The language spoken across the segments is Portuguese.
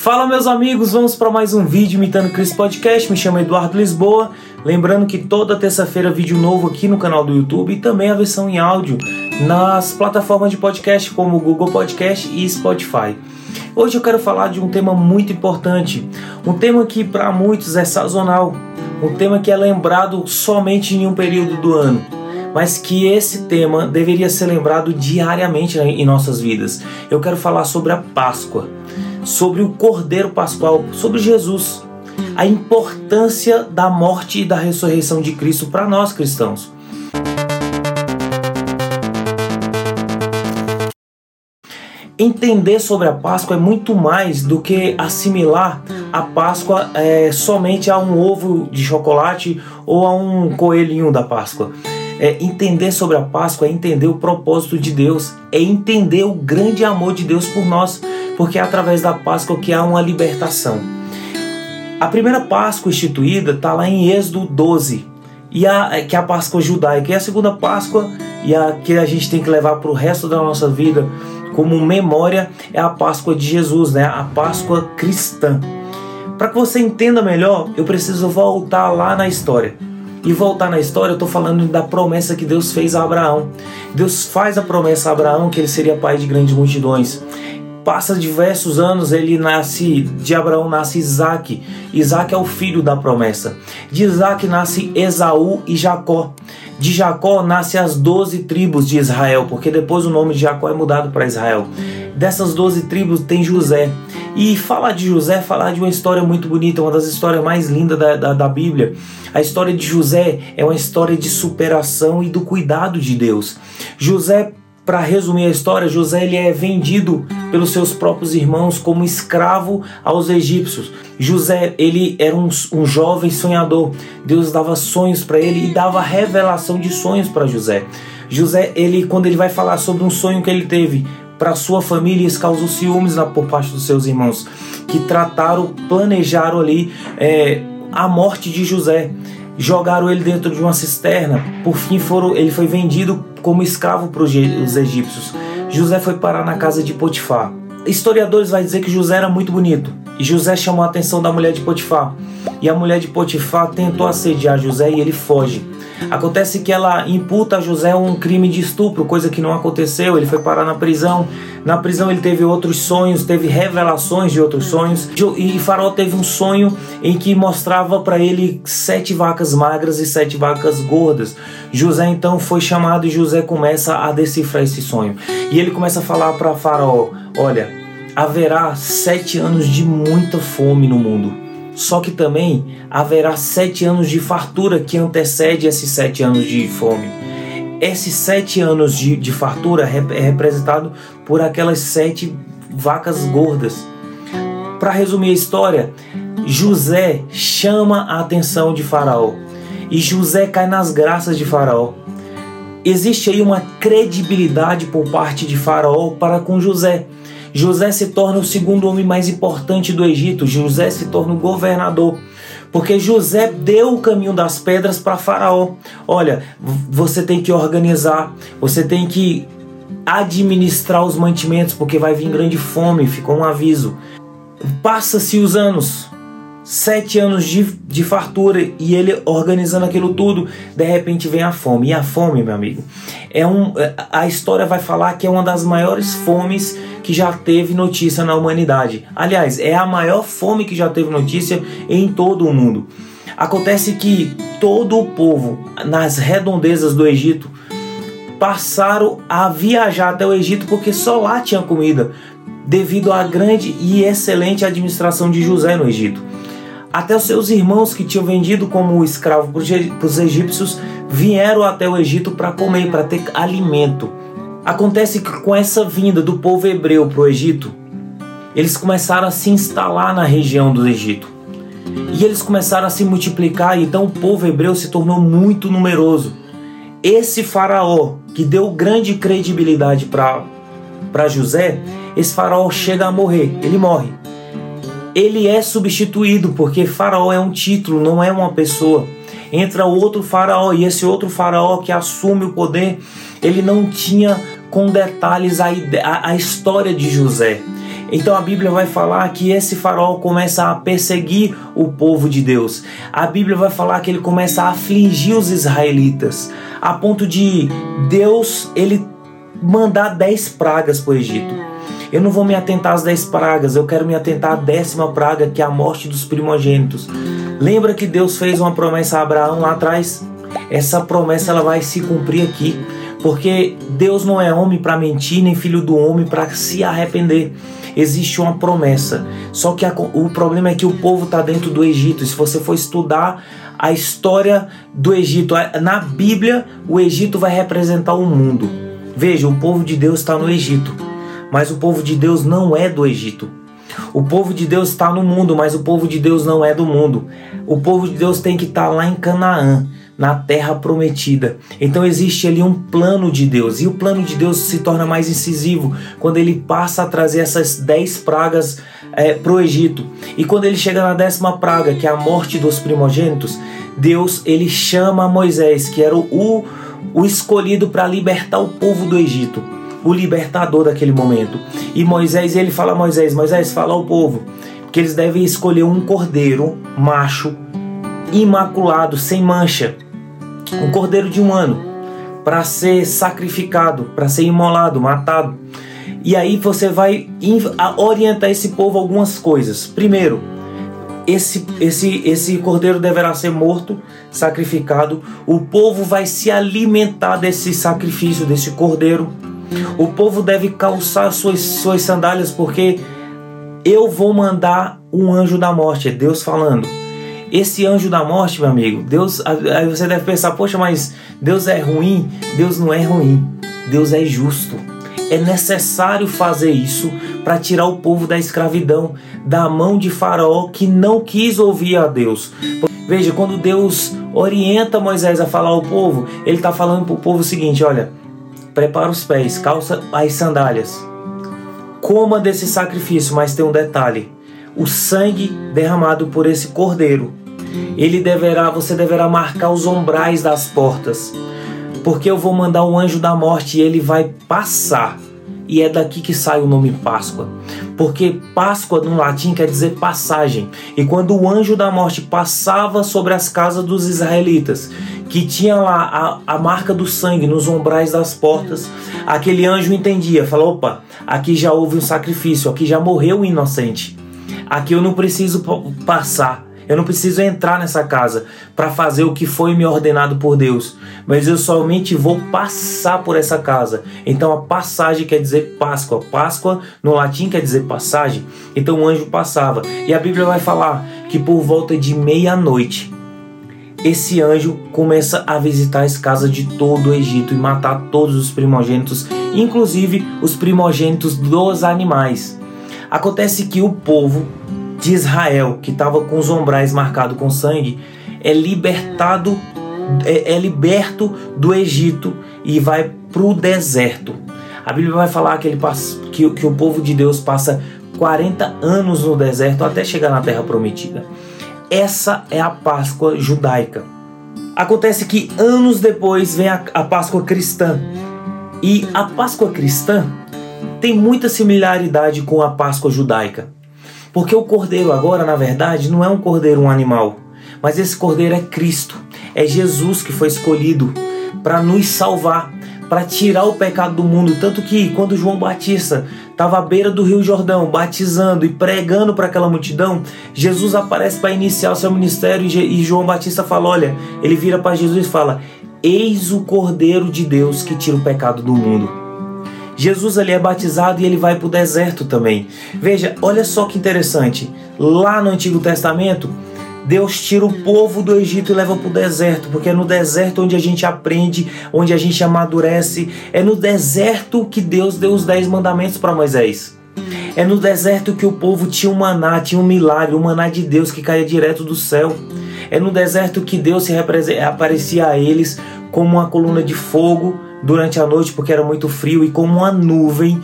Fala meus amigos, vamos para mais um vídeo imitando Cristo Podcast. Me chamo Eduardo Lisboa. Lembrando que toda terça-feira vídeo novo aqui no canal do YouTube e também a versão em áudio nas plataformas de podcast como Google Podcast e Spotify. Hoje eu quero falar de um tema muito importante, um tema que para muitos é sazonal, um tema que é lembrado somente em um período do ano mas que esse tema deveria ser lembrado diariamente em nossas vidas. Eu quero falar sobre a Páscoa sobre o Cordeiro Pascual, sobre Jesus, a importância da morte e da ressurreição de Cristo para nós cristãos. Entender sobre a Páscoa é muito mais do que assimilar a Páscoa é, somente a um ovo de chocolate ou a um coelhinho da Páscoa. É, entender sobre a Páscoa é entender o propósito de Deus, é entender o grande amor de Deus por nós porque é através da Páscoa que há uma libertação. A primeira Páscoa instituída está lá em Êxodo 12, e a, que é a Páscoa judaica, e a segunda Páscoa, e a que a gente tem que levar para o resto da nossa vida como memória, é a Páscoa de Jesus, né? a Páscoa cristã. Para que você entenda melhor, eu preciso voltar lá na história. E voltar na história, eu estou falando da promessa que Deus fez a Abraão. Deus faz a promessa a Abraão que ele seria pai de grandes multidões. Passa diversos anos, ele nasce, de Abraão nasce Isaac. Isaac é o filho da promessa. De Isaac nasce Esaú e Jacó. De Jacó nasce as doze tribos de Israel, porque depois o nome de Jacó é mudado para Israel. Dessas doze tribos tem José. E falar de José, falar de uma história muito bonita, uma das histórias mais lindas da, da, da Bíblia. A história de José é uma história de superação e do cuidado de Deus. José para resumir a história, José ele é vendido pelos seus próprios irmãos como escravo aos egípcios. José ele era um, um jovem sonhador. Deus dava sonhos para ele e dava revelação de sonhos para José. José ele quando ele vai falar sobre um sonho que ele teve para sua família, isso causou ciúmes por parte dos seus irmãos que trataram, planejaram ali é, a morte de José jogaram ele dentro de uma cisterna. Por fim, foram, ele foi vendido como escravo para os egípcios. José foi parar na casa de Potifar. Historiadores vão dizer que José era muito bonito. E José chamou a atenção da mulher de Potifar. E a mulher de Potifar tentou assediar José e ele foge. Acontece que ela imputa a José um crime de estupro, coisa que não aconteceu. Ele foi parar na prisão. Na prisão ele teve outros sonhos, teve revelações de outros sonhos. E Faraó teve um sonho em que mostrava para ele sete vacas magras e sete vacas gordas. José então foi chamado e José começa a decifrar esse sonho. E ele começa a falar para Faraó: Olha, haverá sete anos de muita fome no mundo só que também haverá sete anos de fartura que antecede esses sete anos de fome. Esses sete anos de, de fartura é representado por aquelas sete vacas gordas. Para resumir a história, José chama a atenção de Faraó e José cai nas graças de Faraó. Existe aí uma credibilidade por parte de Faraó para com José. José se torna o segundo homem mais importante do Egito. José se torna o governador. Porque José deu o caminho das pedras para Faraó. Olha, você tem que organizar, você tem que administrar os mantimentos, porque vai vir grande fome. Ficou um aviso. Passa-se os anos, sete anos de, de fartura e ele organizando aquilo tudo, de repente vem a fome. E a fome, meu amigo, é um. A história vai falar que é uma das maiores fomes que já teve notícia na humanidade. Aliás, é a maior fome que já teve notícia em todo o mundo. Acontece que todo o povo nas redondezas do Egito passaram a viajar até o Egito porque só lá tinha comida, devido à grande e excelente administração de José no Egito. Até os seus irmãos que tinham vendido como escravo para os egípcios vieram até o Egito para comer, para ter alimento. Acontece que com essa vinda do povo hebreu para o Egito, eles começaram a se instalar na região do Egito. E eles começaram a se multiplicar, então o povo hebreu se tornou muito numeroso. Esse faraó, que deu grande credibilidade para José, esse faraó chega a morrer, ele morre ele é substituído, porque Faraó é um título, não é uma pessoa. Entra outro Faraó, e esse outro Faraó que assume o poder, ele não tinha com detalhes a, a, a história de José. Então a Bíblia vai falar que esse faraó começa a perseguir o povo de Deus. A Bíblia vai falar que ele começa a afligir os israelitas, a ponto de Deus ele mandar dez pragas para o Egito. Eu não vou me atentar às dez pragas, eu quero me atentar à décima praga, que é a morte dos primogênitos. Lembra que Deus fez uma promessa a Abraão lá atrás? Essa promessa ela vai se cumprir aqui. Porque Deus não é homem para mentir, nem filho do homem para se arrepender. Existe uma promessa. Só que a, o problema é que o povo está dentro do Egito. Se você for estudar a história do Egito, na Bíblia, o Egito vai representar o mundo. Veja, o povo de Deus está no Egito, mas o povo de Deus não é do Egito. O povo de Deus está no mundo, mas o povo de Deus não é do mundo. O povo de Deus tem que estar tá lá em Canaã na terra prometida. Então existe ali um plano de Deus, e o plano de Deus se torna mais incisivo quando ele passa a trazer essas dez pragas é, para o Egito. E quando ele chega na décima praga, que é a morte dos primogênitos, Deus ele chama Moisés, que era o, o escolhido para libertar o povo do Egito, o libertador daquele momento. E Moisés ele fala a Moisés, Moisés fala ao povo que eles devem escolher um cordeiro macho imaculado, sem mancha um cordeiro de um ano para ser sacrificado, para ser imolado, matado. E aí você vai orientar esse povo algumas coisas. Primeiro, esse, esse, esse cordeiro deverá ser morto, sacrificado. O povo vai se alimentar desse sacrifício, desse cordeiro. O povo deve calçar suas, suas sandálias, porque eu vou mandar um anjo da morte, é Deus falando. Esse anjo da morte, meu amigo, Deus, aí você deve pensar, poxa, mas Deus é ruim? Deus não é ruim. Deus é justo. É necessário fazer isso para tirar o povo da escravidão, da mão de Faraó que não quis ouvir a Deus. Veja, quando Deus orienta Moisés a falar ao povo, ele está falando para o povo o seguinte: olha, prepara os pés, calça as sandálias, coma desse sacrifício, mas tem um detalhe: o sangue derramado por esse cordeiro ele deverá, você deverá marcar os umbrais das portas, porque eu vou mandar o anjo da morte e ele vai passar. E é daqui que sai o nome Páscoa. Porque Páscoa no latim quer dizer passagem. E quando o anjo da morte passava sobre as casas dos israelitas, que tinha lá a, a marca do sangue nos umbrais das portas, aquele anjo entendia, falou: opa, aqui já houve um sacrifício, aqui já morreu o inocente. Aqui eu não preciso passar eu não preciso entrar nessa casa para fazer o que foi me ordenado por Deus, mas eu somente vou passar por essa casa. Então a passagem quer dizer Páscoa. Páscoa no latim quer dizer passagem. Então o anjo passava. E a Bíblia vai falar que por volta de meia-noite esse anjo começa a visitar as casas de todo o Egito e matar todos os primogênitos, inclusive os primogênitos dos animais. Acontece que o povo de Israel, que estava com os ombrais marcados com sangue, é libertado, é, é liberto do Egito e vai para o deserto. A Bíblia vai falar que, ele passa, que, que o povo de Deus passa 40 anos no deserto até chegar na terra prometida. Essa é a Páscoa judaica. Acontece que anos depois vem a, a Páscoa cristã. E a Páscoa cristã tem muita similaridade com a Páscoa judaica. Porque o cordeiro agora, na verdade, não é um cordeiro, um animal, mas esse cordeiro é Cristo. É Jesus que foi escolhido para nos salvar, para tirar o pecado do mundo. Tanto que quando João Batista estava à beira do Rio Jordão, batizando e pregando para aquela multidão, Jesus aparece para iniciar o seu ministério e João Batista fala: Olha, ele vira para Jesus e fala: Eis o Cordeiro de Deus que tira o pecado do mundo. Jesus ali é batizado e ele vai para o deserto também. Veja, olha só que interessante. Lá no Antigo Testamento, Deus tira o povo do Egito e leva para o deserto, porque é no deserto onde a gente aprende, onde a gente amadurece. É no deserto que Deus deu os dez mandamentos para Moisés. É no deserto que o povo tinha um maná, tinha um milagre, um maná de Deus que caía direto do céu. É no deserto que Deus se aparecia a eles como uma coluna de fogo durante a noite porque era muito frio e como uma nuvem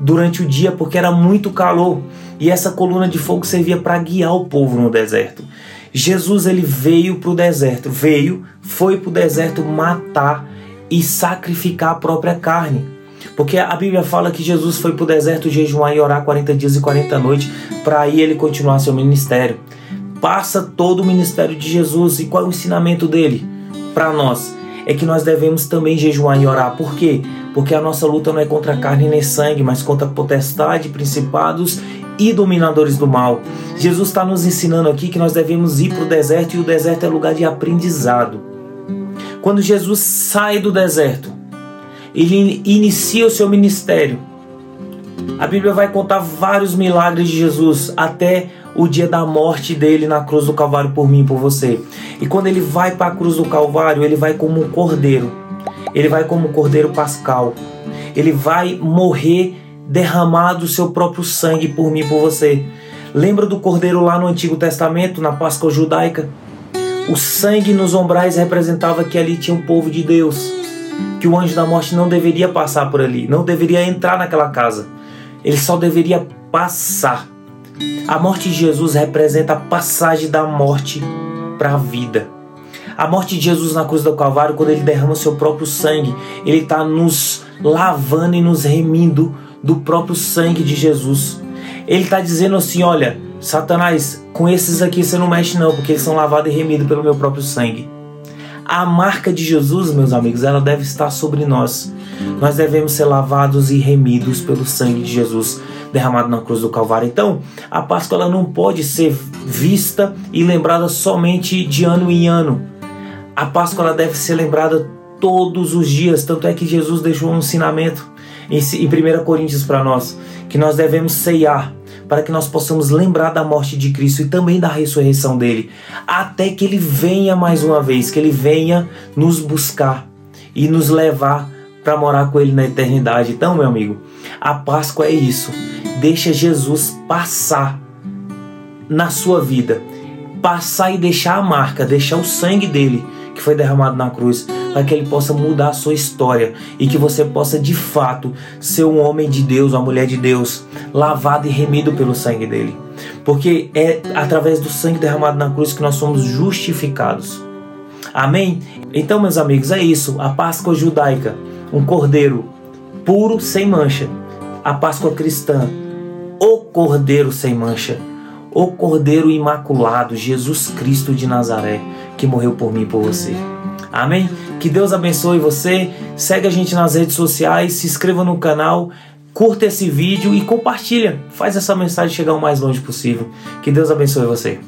durante o dia porque era muito calor. E essa coluna de fogo servia para guiar o povo no deserto. Jesus ele veio para o deserto, veio, foi para o deserto matar e sacrificar a própria carne. Porque a Bíblia fala que Jesus foi para o deserto jejuar e orar 40 dias e 40 noites para aí ele continuar seu ministério. Passa todo o ministério de Jesus e qual é o ensinamento dele para nós? É que nós devemos também jejuar e orar. Por quê? Porque a nossa luta não é contra carne nem sangue, mas contra potestade, principados e dominadores do mal. Jesus está nos ensinando aqui que nós devemos ir para o deserto e o deserto é lugar de aprendizado. Quando Jesus sai do deserto, ele inicia o seu ministério. A Bíblia vai contar vários milagres de Jesus até o dia da morte dele na cruz do Calvário por mim por você. E quando ele vai para a cruz do Calvário, ele vai como um cordeiro. Ele vai como um cordeiro pascal. Ele vai morrer derramado o seu próprio sangue por mim por você. Lembra do cordeiro lá no Antigo Testamento, na Páscoa judaica? O sangue nos ombrais representava que ali tinha um povo de Deus, que o anjo da morte não deveria passar por ali, não deveria entrar naquela casa. Ele só deveria passar. A morte de Jesus representa a passagem da morte para a vida. A morte de Jesus na cruz do Calvário, quando ele derrama seu próprio sangue, ele está nos lavando e nos remindo do próprio sangue de Jesus. Ele está dizendo assim: olha, Satanás, com esses aqui você não mexe, não, porque eles são lavados e remidos pelo meu próprio sangue. A marca de Jesus, meus amigos, ela deve estar sobre nós. Nós devemos ser lavados e remidos pelo sangue de Jesus derramado na cruz do Calvário. Então, a Páscoa ela não pode ser vista e lembrada somente de ano em ano. A Páscoa ela deve ser lembrada todos os dias. Tanto é que Jesus deixou um ensinamento em 1 Coríntios para nós, que nós devemos ceiar para que nós possamos lembrar da morte de Cristo e também da ressurreição dele, até que ele venha mais uma vez, que ele venha nos buscar e nos levar para morar com ele na eternidade. Então, meu amigo, a Páscoa é isso. Deixa Jesus passar na sua vida, passar e deixar a marca, deixar o sangue dele que foi derramado na cruz, para que ele possa mudar a sua história e que você possa de fato ser um homem de Deus, uma mulher de Deus, lavado e remido pelo sangue dele. Porque é através do sangue derramado na cruz que nós somos justificados. Amém? Então, meus amigos, é isso. A Páscoa judaica, um cordeiro puro, sem mancha. A Páscoa cristã, o cordeiro sem mancha o Cordeiro Imaculado, Jesus Cristo de Nazaré, que morreu por mim e por você. Amém? Que Deus abençoe você. Segue a gente nas redes sociais, se inscreva no canal, curta esse vídeo e compartilha. Faz essa mensagem chegar o mais longe possível. Que Deus abençoe você.